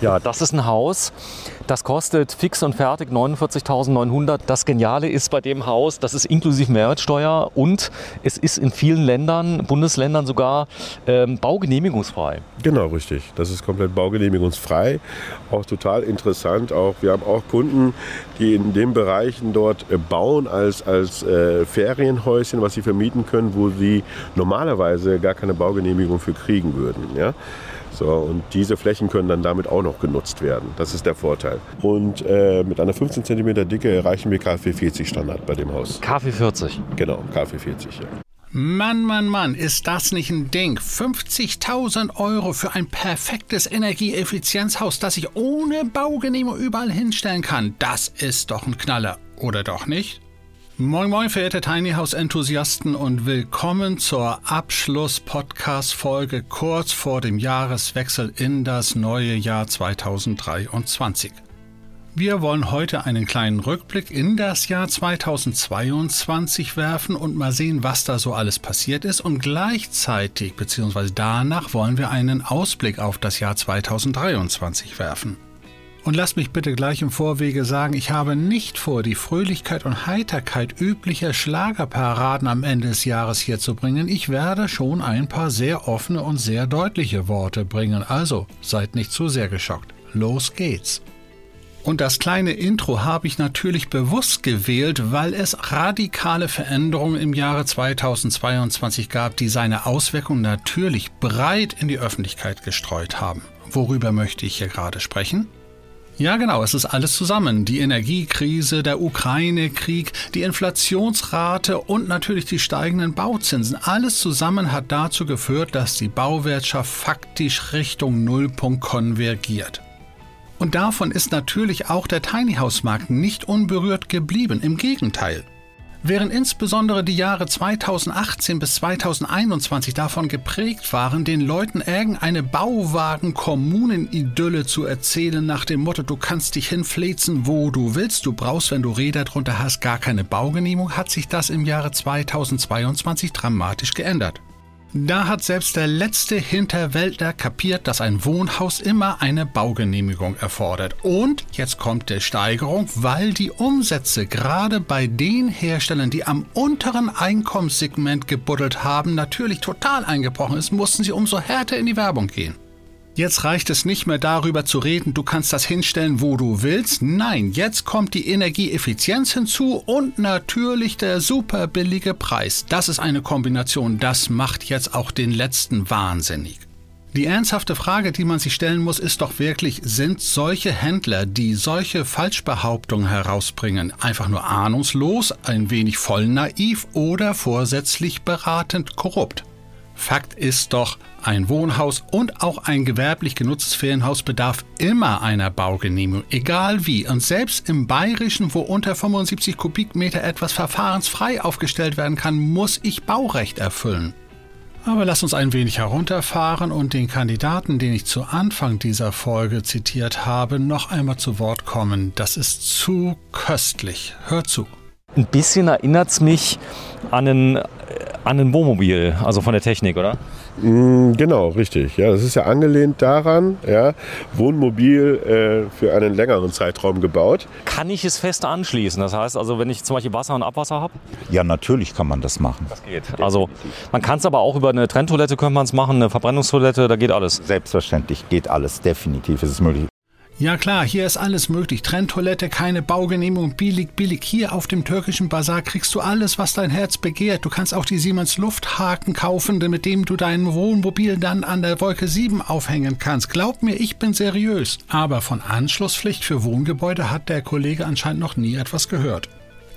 Ja, das ist ein Haus, das kostet fix und fertig 49.900. Das Geniale ist bei dem Haus, das ist inklusive Mehrwertsteuer und es ist in vielen Ländern, Bundesländern sogar ähm, baugenehmigungsfrei. Genau, richtig. Das ist komplett baugenehmigungsfrei. Auch total interessant. Auch, wir haben auch Kunden, die in den Bereichen dort äh, bauen als, als äh, Ferienhäuschen, was sie vermieten können, wo sie normalerweise gar keine Baugenehmigung für kriegen würden. Ja? So, und diese Flächen können dann damit auch noch genutzt werden. Das ist der Vorteil. Und äh, mit einer 15 cm Dicke erreichen wir KfW 40 Standard bei dem Haus. KfW 40? Genau, KfW 40, ja. Mann, Mann, Mann, ist das nicht ein Ding? 50.000 Euro für ein perfektes Energieeffizienzhaus, das ich ohne Baugenehmigung überall hinstellen kann. Das ist doch ein Knaller, oder doch nicht? Moin Moin, verehrte Tiny House Enthusiasten und willkommen zur Abschluss-Podcast-Folge kurz vor dem Jahreswechsel in das neue Jahr 2023. Wir wollen heute einen kleinen Rückblick in das Jahr 2022 werfen und mal sehen, was da so alles passiert ist und gleichzeitig bzw. danach wollen wir einen Ausblick auf das Jahr 2023 werfen. Und lasst mich bitte gleich im Vorwege sagen, ich habe nicht vor, die Fröhlichkeit und Heiterkeit üblicher Schlagerparaden am Ende des Jahres hier zu bringen. Ich werde schon ein paar sehr offene und sehr deutliche Worte bringen. Also seid nicht zu sehr geschockt. Los geht's. Und das kleine Intro habe ich natürlich bewusst gewählt, weil es radikale Veränderungen im Jahre 2022 gab, die seine Auswirkungen natürlich breit in die Öffentlichkeit gestreut haben. Worüber möchte ich hier gerade sprechen? Ja, genau, es ist alles zusammen. Die Energiekrise, der Ukraine-Krieg, die Inflationsrate und natürlich die steigenden Bauzinsen. Alles zusammen hat dazu geführt, dass die Bauwirtschaft faktisch Richtung Nullpunkt konvergiert. Und davon ist natürlich auch der Tiny House Markt nicht unberührt geblieben. Im Gegenteil. Während insbesondere die Jahre 2018 bis 2021 davon geprägt waren, den Leuten irgendeine Bauwagen-Kommunen-Idylle zu erzählen nach dem Motto, du kannst dich hinfläzen, wo du willst, du brauchst, wenn du Räder drunter hast, gar keine Baugenehmigung, hat sich das im Jahre 2022 dramatisch geändert. Da hat selbst der letzte Hinterwäldler kapiert, dass ein Wohnhaus immer eine Baugenehmigung erfordert. Und jetzt kommt der Steigerung, weil die Umsätze gerade bei den Herstellern, die am unteren Einkommenssegment gebuddelt haben, natürlich total eingebrochen ist, mussten sie umso härter in die Werbung gehen. Jetzt reicht es nicht mehr darüber zu reden, du kannst das hinstellen, wo du willst. Nein, jetzt kommt die Energieeffizienz hinzu und natürlich der super billige Preis. Das ist eine Kombination, das macht jetzt auch den letzten wahnsinnig. Die ernsthafte Frage, die man sich stellen muss, ist doch wirklich, sind solche Händler, die solche Falschbehauptungen herausbringen, einfach nur ahnungslos, ein wenig voll naiv oder vorsätzlich beratend korrupt? Fakt ist doch, ein Wohnhaus und auch ein gewerblich genutztes Ferienhaus bedarf immer einer Baugenehmigung, egal wie. Und selbst im Bayerischen, wo unter 75 Kubikmeter etwas verfahrensfrei aufgestellt werden kann, muss ich Baurecht erfüllen. Aber lass uns ein wenig herunterfahren und den Kandidaten, den ich zu Anfang dieser Folge zitiert habe, noch einmal zu Wort kommen. Das ist zu köstlich. Hör zu. Ein bisschen erinnert es mich an ein, an ein Wohnmobil, also von der Technik, oder? Mm, genau, richtig. Ja, das ist ja angelehnt daran, ja, Wohnmobil äh, für einen längeren Zeitraum gebaut. Kann ich es fest anschließen? Das heißt also, wenn ich zum Beispiel Wasser und Abwasser habe? Ja, natürlich kann man das machen. Das geht. Also man kann es aber auch über eine Trenntoilette könnte man es machen, eine Verbrennungstoilette, da geht alles. Selbstverständlich geht alles, definitiv ist es möglich. Ja klar, hier ist alles möglich. Trenntoilette, keine Baugenehmigung, billig, billig. Hier auf dem türkischen Bazar kriegst du alles, was dein Herz begehrt. Du kannst auch die Siemens Lufthaken kaufen, mit dem du dein Wohnmobil dann an der Wolke 7 aufhängen kannst. Glaub mir, ich bin seriös. Aber von Anschlusspflicht für Wohngebäude hat der Kollege anscheinend noch nie etwas gehört.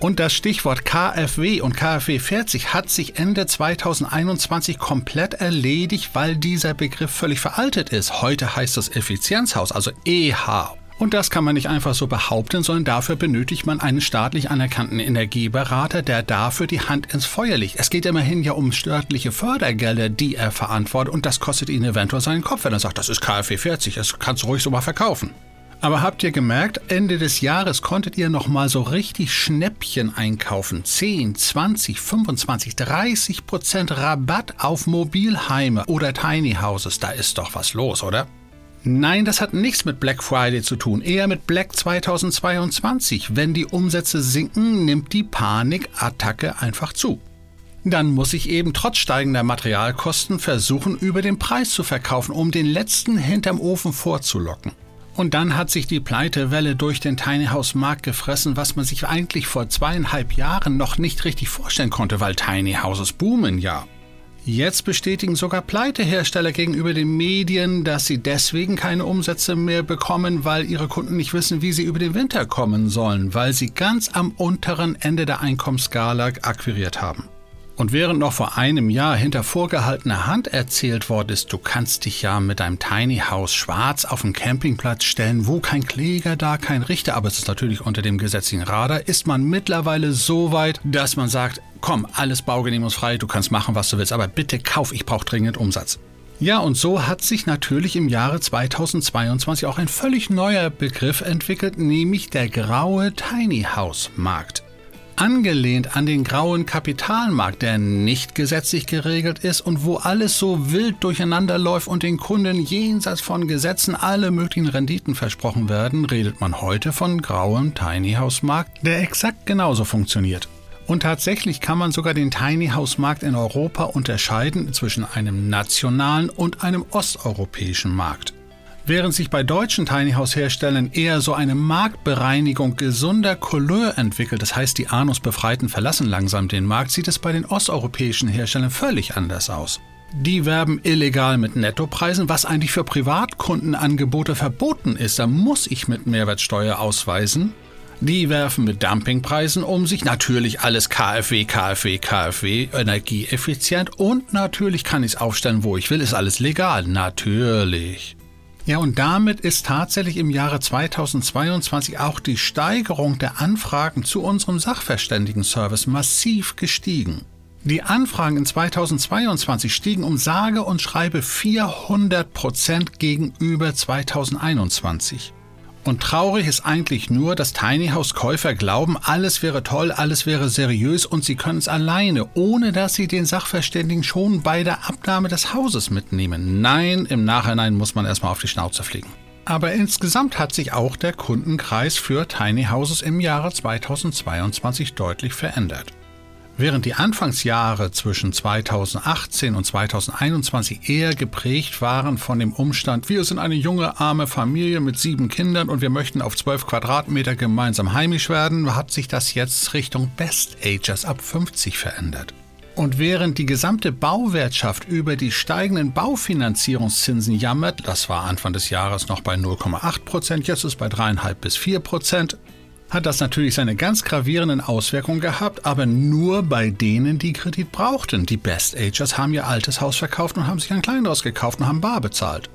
Und das Stichwort KfW und KfW 40 hat sich Ende 2021 komplett erledigt, weil dieser Begriff völlig veraltet ist. Heute heißt es Effizienzhaus, also EH. Und das kann man nicht einfach so behaupten, sondern dafür benötigt man einen staatlich anerkannten Energieberater, der dafür die Hand ins Feuer legt. Es geht immerhin ja um staatliche Fördergelder, die er verantwortet und das kostet ihn eventuell seinen Kopf, wenn er sagt, das ist KfW 40, das kannst du ruhig so mal verkaufen. Aber habt ihr gemerkt, Ende des Jahres konntet ihr noch mal so richtig Schnäppchen einkaufen. 10, 20, 25, 30 Prozent Rabatt auf Mobilheime oder Tiny Houses. Da ist doch was los, oder? Nein, das hat nichts mit Black Friday zu tun, eher mit Black 2022. Wenn die Umsätze sinken, nimmt die Panikattacke einfach zu. Dann muss ich eben trotz steigender Materialkosten versuchen, über den Preis zu verkaufen, um den letzten hinterm Ofen vorzulocken. Und dann hat sich die Pleitewelle durch den Tiny House Markt gefressen, was man sich eigentlich vor zweieinhalb Jahren noch nicht richtig vorstellen konnte, weil Tiny Houses boomen ja. Jetzt bestätigen sogar Pleitehersteller gegenüber den Medien, dass sie deswegen keine Umsätze mehr bekommen, weil ihre Kunden nicht wissen, wie sie über den Winter kommen sollen, weil sie ganz am unteren Ende der Einkommensskala akquiriert haben. Und während noch vor einem Jahr hinter vorgehaltener Hand erzählt worden ist, du kannst dich ja mit deinem Tiny House schwarz auf den Campingplatz stellen, wo kein Kläger da, kein Richter, aber es ist natürlich unter dem gesetzlichen Radar, ist man mittlerweile so weit, dass man sagt, komm, alles baugenehmigungsfrei, du kannst machen, was du willst, aber bitte kauf, ich brauche dringend Umsatz. Ja, und so hat sich natürlich im Jahre 2022 auch ein völlig neuer Begriff entwickelt, nämlich der graue Tiny House Markt. Angelehnt an den grauen Kapitalmarkt, der nicht gesetzlich geregelt ist und wo alles so wild durcheinander läuft und den Kunden jenseits von Gesetzen alle möglichen Renditen versprochen werden, redet man heute von grauem Tiny House Markt, der exakt genauso funktioniert. Und tatsächlich kann man sogar den Tiny House Markt in Europa unterscheiden zwischen einem nationalen und einem osteuropäischen Markt. Während sich bei deutschen Tiny House Herstellern eher so eine Marktbereinigung gesunder Couleur entwickelt, das heißt die Anus-Befreiten verlassen langsam den Markt, sieht es bei den osteuropäischen Herstellern völlig anders aus. Die werben illegal mit Nettopreisen, was eigentlich für Privatkundenangebote verboten ist. Da muss ich mit Mehrwertsteuer ausweisen. Die werfen mit Dumpingpreisen um sich. Natürlich alles KfW, KfW, KfW, energieeffizient. Und natürlich kann ich es aufstellen, wo ich will. Ist alles legal. Natürlich. Ja, und damit ist tatsächlich im Jahre 2022 auch die Steigerung der Anfragen zu unserem Sachverständigen-Service massiv gestiegen. Die Anfragen in 2022 stiegen um sage und schreibe 400 Prozent gegenüber 2021. Und traurig ist eigentlich nur, dass Tiny House Käufer glauben, alles wäre toll, alles wäre seriös und sie können es alleine, ohne dass sie den Sachverständigen schon bei der Abnahme des Hauses mitnehmen. Nein, im Nachhinein muss man erstmal auf die Schnauze fliegen. Aber insgesamt hat sich auch der Kundenkreis für Tiny Houses im Jahre 2022 deutlich verändert. Während die Anfangsjahre zwischen 2018 und 2021 eher geprägt waren von dem Umstand, wir sind eine junge, arme Familie mit sieben Kindern und wir möchten auf 12 Quadratmeter gemeinsam heimisch werden, hat sich das jetzt Richtung Best Agers ab 50 verändert. Und während die gesamte Bauwirtschaft über die steigenden Baufinanzierungszinsen jammert, das war Anfang des Jahres noch bei 0,8 Prozent, jetzt ist es bei 3,5 bis 4 Prozent, hat das natürlich seine ganz gravierenden Auswirkungen gehabt, aber nur bei denen, die Kredit brauchten. Die Best Agers haben ihr altes Haus verkauft und haben sich ein kleineres gekauft und haben bar bezahlt.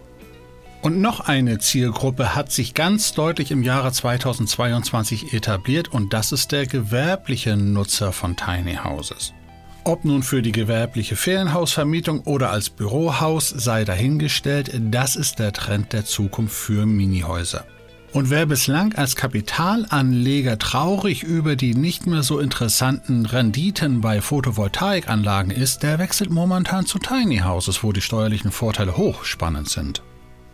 Und noch eine Zielgruppe hat sich ganz deutlich im Jahre 2022 etabliert und das ist der gewerbliche Nutzer von Tiny Houses. Ob nun für die gewerbliche Ferienhausvermietung oder als Bürohaus sei dahingestellt, das ist der Trend der Zukunft für Minihäuser. Und wer bislang als Kapitalanleger traurig über die nicht mehr so interessanten Renditen bei Photovoltaikanlagen ist, der wechselt momentan zu Tiny Houses, wo die steuerlichen Vorteile hochspannend sind.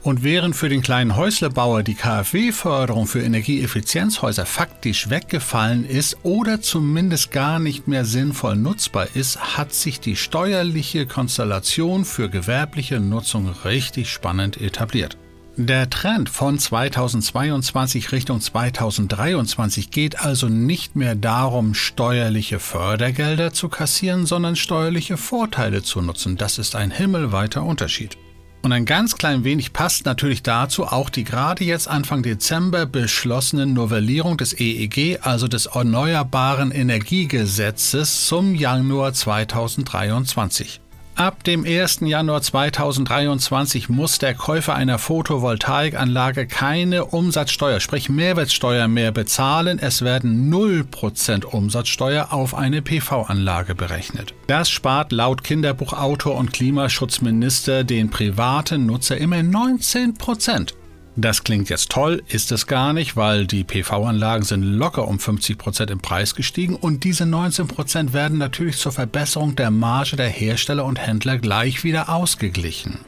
Und während für den kleinen Häuslebauer die KfW-Förderung für Energieeffizienzhäuser faktisch weggefallen ist oder zumindest gar nicht mehr sinnvoll nutzbar ist, hat sich die steuerliche Konstellation für gewerbliche Nutzung richtig spannend etabliert. Der Trend von 2022 Richtung 2023 geht also nicht mehr darum, steuerliche Fördergelder zu kassieren, sondern steuerliche Vorteile zu nutzen. Das ist ein himmelweiter Unterschied. Und ein ganz klein wenig passt natürlich dazu auch die gerade jetzt Anfang Dezember beschlossene Novellierung des EEG, also des Erneuerbaren Energiegesetzes zum Januar 2023. Ab dem 1. Januar 2023 muss der Käufer einer Photovoltaikanlage keine Umsatzsteuer, sprich Mehrwertsteuer mehr bezahlen. Es werden 0% Umsatzsteuer auf eine PV-Anlage berechnet. Das spart laut Kinderbuchautor und Klimaschutzminister den privaten Nutzer immer 19%. Das klingt jetzt toll, ist es gar nicht, weil die PV-Anlagen sind locker um 50 Prozent im Preis gestiegen und diese 19 Prozent werden natürlich zur Verbesserung der Marge der Hersteller und Händler gleich wieder ausgeglichen.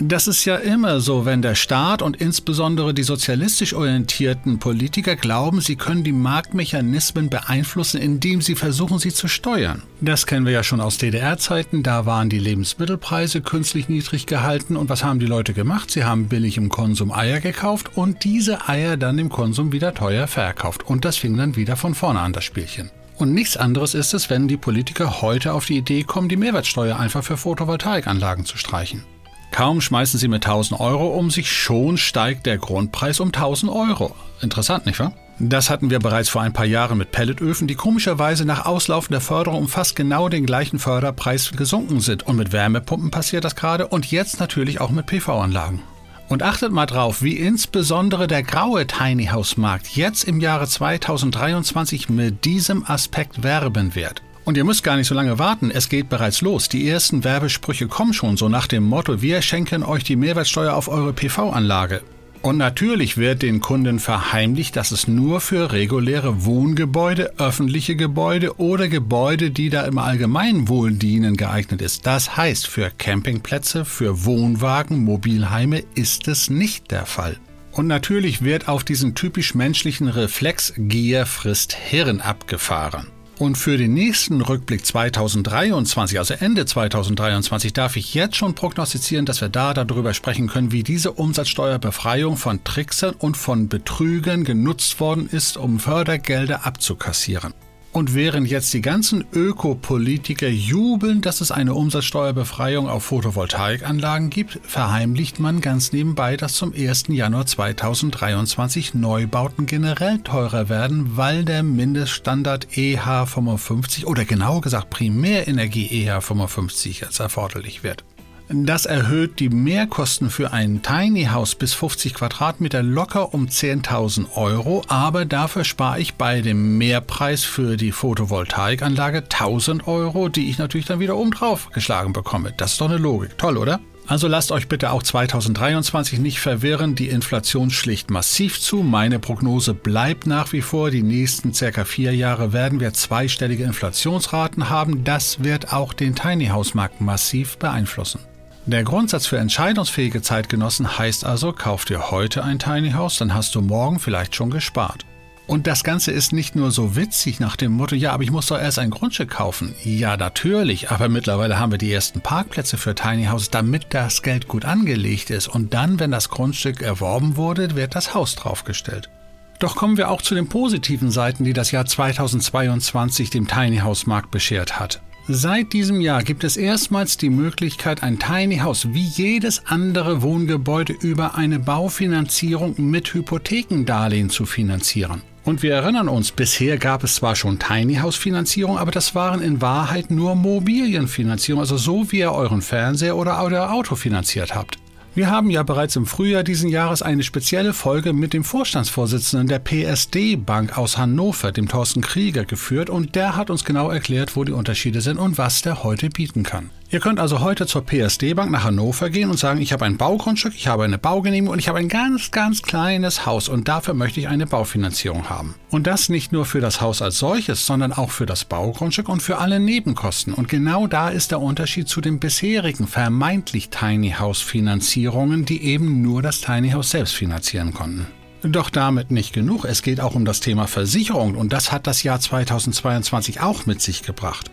Das ist ja immer so, wenn der Staat und insbesondere die sozialistisch orientierten Politiker glauben, sie können die Marktmechanismen beeinflussen, indem sie versuchen, sie zu steuern. Das kennen wir ja schon aus DDR-Zeiten, da waren die Lebensmittelpreise künstlich niedrig gehalten und was haben die Leute gemacht? Sie haben billig im Konsum Eier gekauft und diese Eier dann im Konsum wieder teuer verkauft und das fing dann wieder von vorne an das Spielchen. Und nichts anderes ist es, wenn die Politiker heute auf die Idee kommen, die Mehrwertsteuer einfach für Photovoltaikanlagen zu streichen. Kaum schmeißen sie mit 1000 Euro um sich, schon steigt der Grundpreis um 1000 Euro. Interessant, nicht wahr? Das hatten wir bereits vor ein paar Jahren mit Pelletöfen, die komischerweise nach Auslaufen der Förderung um fast genau den gleichen Förderpreis gesunken sind. Und mit Wärmepumpen passiert das gerade und jetzt natürlich auch mit PV-Anlagen. Und achtet mal drauf, wie insbesondere der graue Tiny House Markt jetzt im Jahre 2023 mit diesem Aspekt werben wird. Und ihr müsst gar nicht so lange warten, es geht bereits los. Die ersten Werbesprüche kommen schon so nach dem Motto, wir schenken euch die Mehrwertsteuer auf eure PV-Anlage. Und natürlich wird den Kunden verheimlicht, dass es nur für reguläre Wohngebäude, öffentliche Gebäude oder Gebäude, die da im Allgemeinwohl dienen, geeignet ist. Das heißt, für Campingplätze, für Wohnwagen, Mobilheime ist es nicht der Fall. Und natürlich wird auf diesen typisch menschlichen Reflex Gier frisst Hirn abgefahren. Und für den nächsten Rückblick 2023, also Ende 2023, darf ich jetzt schon prognostizieren, dass wir da darüber sprechen können, wie diese Umsatzsteuerbefreiung von Tricksern und von Betrügern genutzt worden ist, um Fördergelder abzukassieren. Und während jetzt die ganzen Ökopolitiker jubeln, dass es eine Umsatzsteuerbefreiung auf Photovoltaikanlagen gibt, verheimlicht man ganz nebenbei, dass zum 1. Januar 2023 Neubauten generell teurer werden, weil der Mindeststandard EH55 oder genauer gesagt Primärenergie EH55 jetzt erforderlich wird. Das erhöht die Mehrkosten für ein Tiny House bis 50 Quadratmeter locker um 10.000 Euro, aber dafür spare ich bei dem Mehrpreis für die Photovoltaikanlage 1000 Euro, die ich natürlich dann wieder oben drauf geschlagen bekomme. Das ist doch eine Logik. Toll, oder? Also lasst euch bitte auch 2023 nicht verwirren, die Inflation schlicht massiv zu. Meine Prognose bleibt nach wie vor, die nächsten circa vier Jahre werden wir zweistellige Inflationsraten haben. Das wird auch den Tiny House Markt massiv beeinflussen. Der Grundsatz für entscheidungsfähige Zeitgenossen heißt also, kauf dir heute ein Tiny House, dann hast du morgen vielleicht schon gespart. Und das Ganze ist nicht nur so witzig nach dem Motto, ja, aber ich muss doch erst ein Grundstück kaufen. Ja, natürlich, aber mittlerweile haben wir die ersten Parkplätze für Tiny Houses, damit das Geld gut angelegt ist. Und dann, wenn das Grundstück erworben wurde, wird das Haus draufgestellt. Doch kommen wir auch zu den positiven Seiten, die das Jahr 2022 dem Tiny House Markt beschert hat. Seit diesem Jahr gibt es erstmals die Möglichkeit, ein Tiny House wie jedes andere Wohngebäude über eine Baufinanzierung mit Hypothekendarlehen zu finanzieren. Und wir erinnern uns, bisher gab es zwar schon Tiny House Finanzierung, aber das waren in Wahrheit nur Mobilienfinanzierung, also so wie ihr euren Fernseher oder euer Auto finanziert habt. Wir haben ja bereits im Frühjahr diesen Jahres eine spezielle Folge mit dem Vorstandsvorsitzenden der PSD Bank aus Hannover, dem Thorsten Krieger, geführt und der hat uns genau erklärt, wo die Unterschiede sind und was der heute bieten kann. Ihr könnt also heute zur PSD Bank nach Hannover gehen und sagen, ich habe ein Baugrundstück, ich habe eine Baugenehmigung und ich habe ein ganz, ganz kleines Haus und dafür möchte ich eine Baufinanzierung haben. Und das nicht nur für das Haus als solches, sondern auch für das Baugrundstück und für alle Nebenkosten. Und genau da ist der Unterschied zu den bisherigen vermeintlich Tiny House Finanzierungen, die eben nur das Tiny House selbst finanzieren konnten. Doch damit nicht genug. Es geht auch um das Thema Versicherung und das hat das Jahr 2022 auch mit sich gebracht.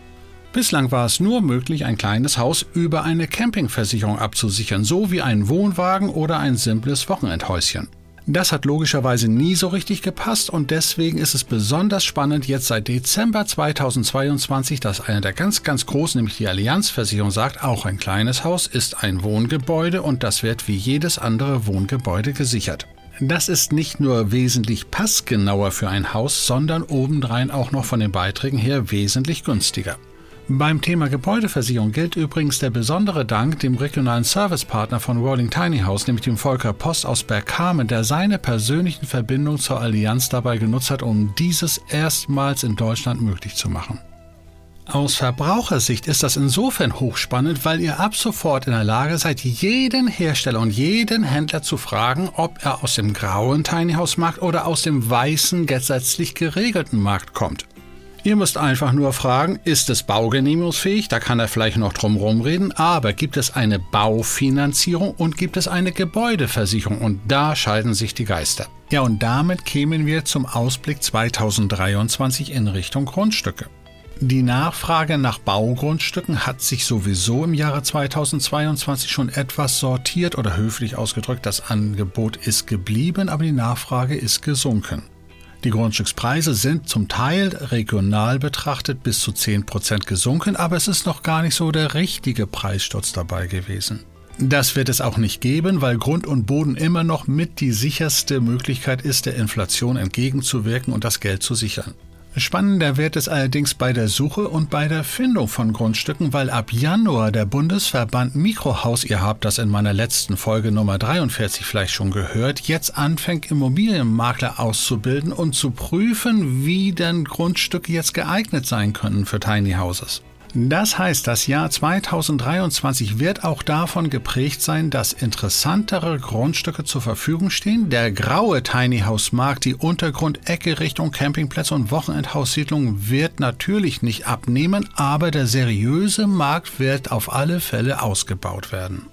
Bislang war es nur möglich, ein kleines Haus über eine Campingversicherung abzusichern, so wie ein Wohnwagen oder ein simples Wochenendhäuschen. Das hat logischerweise nie so richtig gepasst und deswegen ist es besonders spannend jetzt seit Dezember 2022, dass einer der ganz, ganz großen, nämlich die Allianzversicherung, sagt, auch ein kleines Haus ist ein Wohngebäude und das wird wie jedes andere Wohngebäude gesichert. Das ist nicht nur wesentlich passgenauer für ein Haus, sondern obendrein auch noch von den Beiträgen her wesentlich günstiger. Beim Thema Gebäudeversicherung gilt übrigens der besondere Dank dem regionalen Servicepartner von Rolling Tiny House, nämlich dem Volker Post aus Bergkamen, der seine persönlichen Verbindungen zur Allianz dabei genutzt hat, um dieses erstmals in Deutschland möglich zu machen. Aus Verbrauchersicht ist das insofern hochspannend, weil ihr ab sofort in der Lage seid, jeden Hersteller und jeden Händler zu fragen, ob er aus dem grauen Tiny House Markt oder aus dem weißen gesetzlich geregelten Markt kommt. Ihr müsst einfach nur fragen, ist es baugenehmigungsfähig? Da kann er vielleicht noch drum reden. Aber gibt es eine Baufinanzierung und gibt es eine Gebäudeversicherung? Und da scheiden sich die Geister. Ja, und damit kämen wir zum Ausblick 2023 in Richtung Grundstücke. Die Nachfrage nach Baugrundstücken hat sich sowieso im Jahre 2022 schon etwas sortiert oder höflich ausgedrückt, das Angebot ist geblieben, aber die Nachfrage ist gesunken. Die Grundstückspreise sind zum Teil regional betrachtet bis zu 10% gesunken, aber es ist noch gar nicht so der richtige Preissturz dabei gewesen. Das wird es auch nicht geben, weil Grund und Boden immer noch mit die sicherste Möglichkeit ist, der Inflation entgegenzuwirken und das Geld zu sichern. Spannender wird es allerdings bei der Suche und bei der Findung von Grundstücken, weil ab Januar der Bundesverband Mikrohaus, ihr habt das in meiner letzten Folge Nummer 43 vielleicht schon gehört, jetzt anfängt Immobilienmakler auszubilden und zu prüfen, wie denn Grundstücke jetzt geeignet sein können für Tiny Houses. Das heißt, das Jahr 2023 wird auch davon geprägt sein, dass interessantere Grundstücke zur Verfügung stehen. Der graue Tiny House Markt, die Untergrundecke Richtung Campingplätze und Wochenendhaussiedlungen wird natürlich nicht abnehmen, aber der seriöse Markt wird auf alle Fälle ausgebaut werden.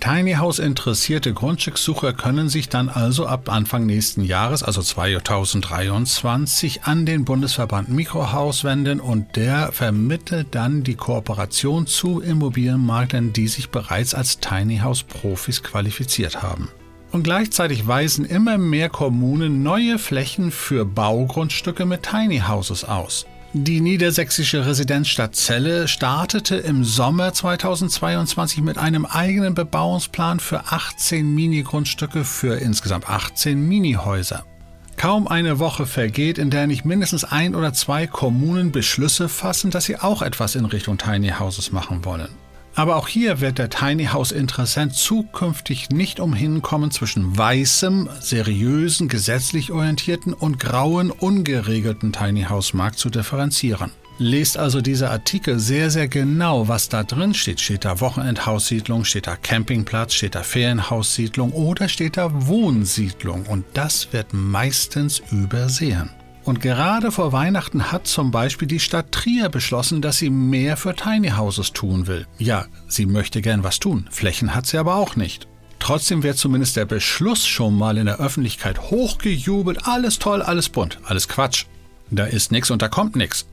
Tiny House interessierte Grundstückssucher können sich dann also ab Anfang nächsten Jahres, also 2023, an den Bundesverband Mikrohaus wenden und der vermittelt dann die Kooperation zu Immobilienmaklern, die sich bereits als Tiny House Profis qualifiziert haben. Und gleichzeitig weisen immer mehr Kommunen neue Flächen für Baugrundstücke mit Tiny Houses aus. Die niedersächsische Residenzstadt Celle startete im Sommer 2022 mit einem eigenen Bebauungsplan für 18 Mini-Grundstücke für insgesamt 18 Minihäuser. Kaum eine Woche vergeht, in der nicht mindestens ein oder zwei Kommunen Beschlüsse fassen, dass sie auch etwas in Richtung Tiny Houses machen wollen. Aber auch hier wird der Tiny House Interessent zukünftig nicht umhin kommen, zwischen weißem, seriösen, gesetzlich orientierten und grauen, ungeregelten Tiny House Markt zu differenzieren. Lest also dieser Artikel sehr, sehr genau, was da drin steht. Steht da Wochenendhaussiedlung, steht da Campingplatz, steht da Ferienhaussiedlung oder steht da Wohnsiedlung. Und das wird meistens übersehen. Und gerade vor Weihnachten hat zum Beispiel die Stadt Trier beschlossen, dass sie mehr für Tiny Houses tun will. Ja, sie möchte gern was tun, Flächen hat sie aber auch nicht. Trotzdem wird zumindest der Beschluss schon mal in der Öffentlichkeit hochgejubelt. Alles toll, alles bunt, alles Quatsch. Da ist nichts und da kommt nichts.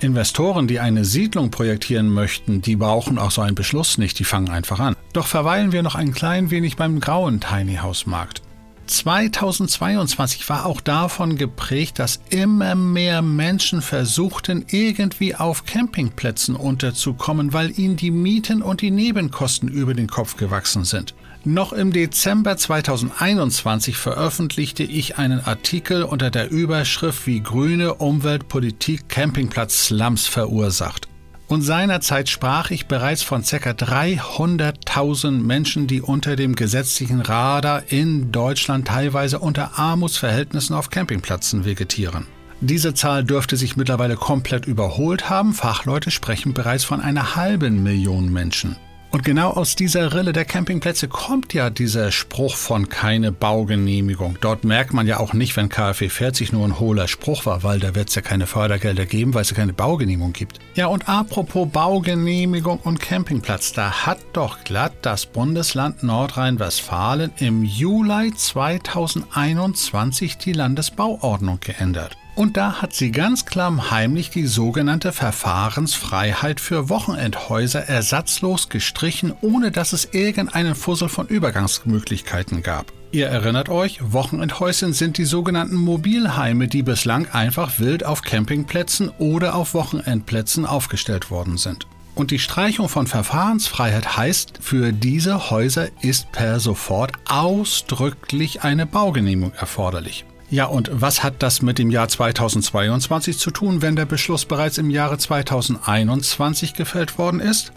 Investoren, die eine Siedlung projektieren möchten, die brauchen auch so einen Beschluss nicht, die fangen einfach an. Doch verweilen wir noch ein klein wenig beim grauen Tiny House Markt. 2022 war auch davon geprägt, dass immer mehr Menschen versuchten, irgendwie auf Campingplätzen unterzukommen, weil ihnen die Mieten und die Nebenkosten über den Kopf gewachsen sind. Noch im Dezember 2021 veröffentlichte ich einen Artikel unter der Überschrift Wie grüne Umweltpolitik Campingplatz-Slums verursacht. Und seinerzeit sprach ich bereits von ca. 300.000 Menschen, die unter dem gesetzlichen Radar in Deutschland teilweise unter Armutsverhältnissen auf Campingplätzen vegetieren. Diese Zahl dürfte sich mittlerweile komplett überholt haben. Fachleute sprechen bereits von einer halben Million Menschen. Und genau aus dieser Rille der Campingplätze kommt ja dieser Spruch von keine Baugenehmigung. Dort merkt man ja auch nicht, wenn KfW 40 nur ein hohler Spruch war, weil da wird es ja keine Fördergelder geben, weil es ja keine Baugenehmigung gibt. Ja, und apropos Baugenehmigung und Campingplatz, da hat doch glatt das Bundesland Nordrhein-Westfalen im Juli 2021 die Landesbauordnung geändert. Und da hat sie ganz klamm heimlich die sogenannte Verfahrensfreiheit für Wochenendhäuser ersatzlos gestrichen, ohne dass es irgendeinen Fussel von Übergangsmöglichkeiten gab. Ihr erinnert euch, Wochenendhäuschen sind die sogenannten Mobilheime, die bislang einfach wild auf Campingplätzen oder auf Wochenendplätzen aufgestellt worden sind. Und die Streichung von Verfahrensfreiheit heißt, für diese Häuser ist per sofort ausdrücklich eine Baugenehmigung erforderlich. Ja, und was hat das mit dem Jahr 2022 zu tun, wenn der Beschluss bereits im Jahre 2021 gefällt worden ist?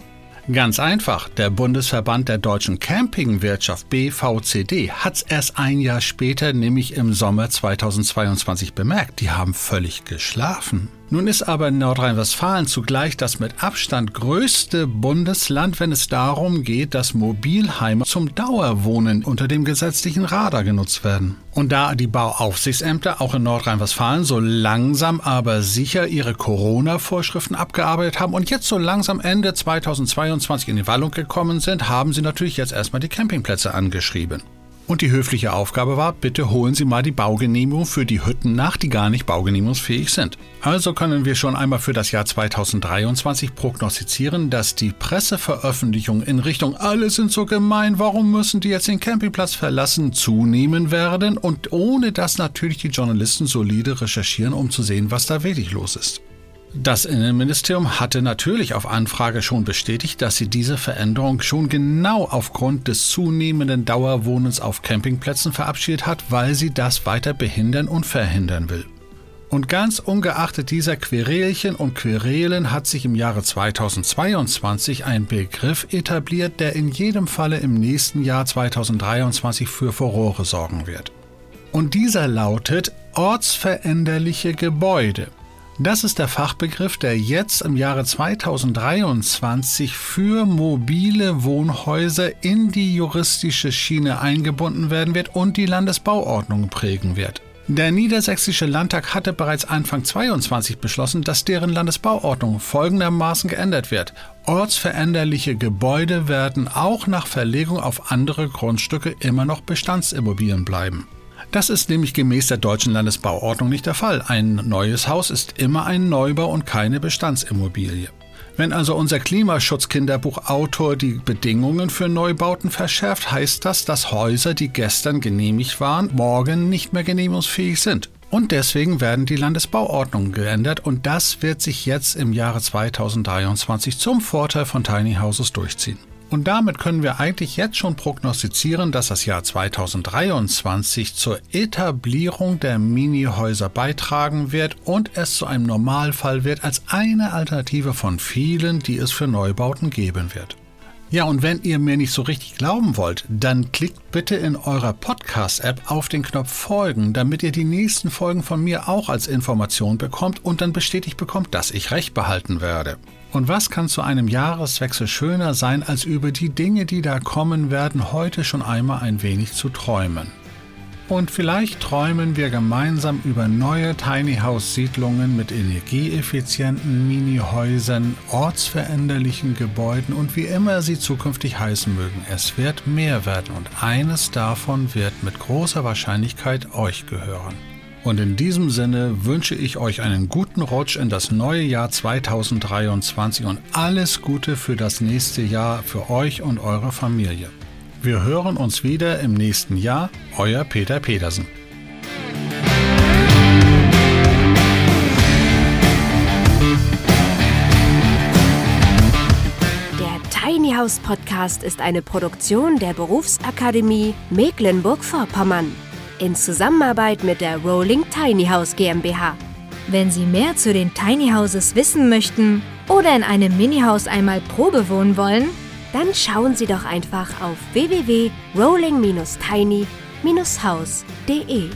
Ganz einfach, der Bundesverband der deutschen Campingwirtschaft BVCD hat es erst ein Jahr später, nämlich im Sommer 2022 bemerkt. Die haben völlig geschlafen. Nun ist aber Nordrhein-Westfalen zugleich das mit Abstand größte Bundesland, wenn es darum geht, dass Mobilheime zum Dauerwohnen unter dem gesetzlichen Radar genutzt werden. Und da die Bauaufsichtsämter auch in Nordrhein-Westfalen so langsam aber sicher ihre Corona-Vorschriften abgearbeitet haben und jetzt so langsam Ende 2022 in die Wallung gekommen sind, haben sie natürlich jetzt erstmal die Campingplätze angeschrieben. Und die höfliche Aufgabe war, bitte holen Sie mal die Baugenehmigung für die Hütten nach, die gar nicht baugenehmigungsfähig sind. Also können wir schon einmal für das Jahr 2023 prognostizieren, dass die Presseveröffentlichungen in Richtung alle sind so gemein, warum müssen die jetzt den Campingplatz verlassen, zunehmen werden und ohne dass natürlich die Journalisten solide recherchieren, um zu sehen, was da wirklich los ist. Das Innenministerium hatte natürlich auf Anfrage schon bestätigt, dass sie diese Veränderung schon genau aufgrund des zunehmenden Dauerwohnens auf Campingplätzen verabschiedet hat, weil sie das weiter behindern und verhindern will. Und ganz ungeachtet dieser Querelchen und Querelen hat sich im Jahre 2022 ein Begriff etabliert, der in jedem Falle im nächsten Jahr 2023 für Furore sorgen wird. Und dieser lautet ortsveränderliche Gebäude. Das ist der Fachbegriff, der jetzt im Jahre 2023 für mobile Wohnhäuser in die juristische Schiene eingebunden werden wird und die Landesbauordnung prägen wird. Der Niedersächsische Landtag hatte bereits Anfang 22 beschlossen, dass deren Landesbauordnung folgendermaßen geändert wird. Ortsveränderliche Gebäude werden auch nach Verlegung auf andere Grundstücke immer noch Bestandsimmobilien bleiben. Das ist nämlich gemäß der deutschen Landesbauordnung nicht der Fall. Ein neues Haus ist immer ein Neubau und keine Bestandsimmobilie. Wenn also unser Klimaschutzkinderbuchautor die Bedingungen für Neubauten verschärft, heißt das, dass Häuser, die gestern genehmigt waren, morgen nicht mehr genehmigungsfähig sind. Und deswegen werden die Landesbauordnungen geändert und das wird sich jetzt im Jahre 2023 zum Vorteil von Tiny Houses durchziehen. Und damit können wir eigentlich jetzt schon prognostizieren, dass das Jahr 2023 zur Etablierung der Minihäuser beitragen wird und es zu einem Normalfall wird als eine Alternative von vielen, die es für Neubauten geben wird. Ja, und wenn ihr mir nicht so richtig glauben wollt, dann klickt bitte in eurer Podcast-App auf den Knopf Folgen, damit ihr die nächsten Folgen von mir auch als Information bekommt und dann bestätigt bekommt, dass ich recht behalten werde. Und was kann zu einem Jahreswechsel schöner sein, als über die Dinge, die da kommen werden, heute schon einmal ein wenig zu träumen? Und vielleicht träumen wir gemeinsam über neue Tiny House Siedlungen mit energieeffizienten Mini-Häusern, ortsveränderlichen Gebäuden und wie immer sie zukünftig heißen mögen. Es wird mehr werden und eines davon wird mit großer Wahrscheinlichkeit euch gehören. Und in diesem Sinne wünsche ich euch einen guten Rutsch in das neue Jahr 2023 und alles Gute für das nächste Jahr für euch und eure Familie. Wir hören uns wieder im nächsten Jahr. Euer Peter Pedersen. Der Tiny House Podcast ist eine Produktion der Berufsakademie Mecklenburg-Vorpommern in Zusammenarbeit mit der Rolling Tiny House GmbH. Wenn Sie mehr zu den Tiny Houses wissen möchten oder in einem Mini-Haus einmal Probe wohnen wollen, dann schauen Sie doch einfach auf www.rolling-tiny-house.de.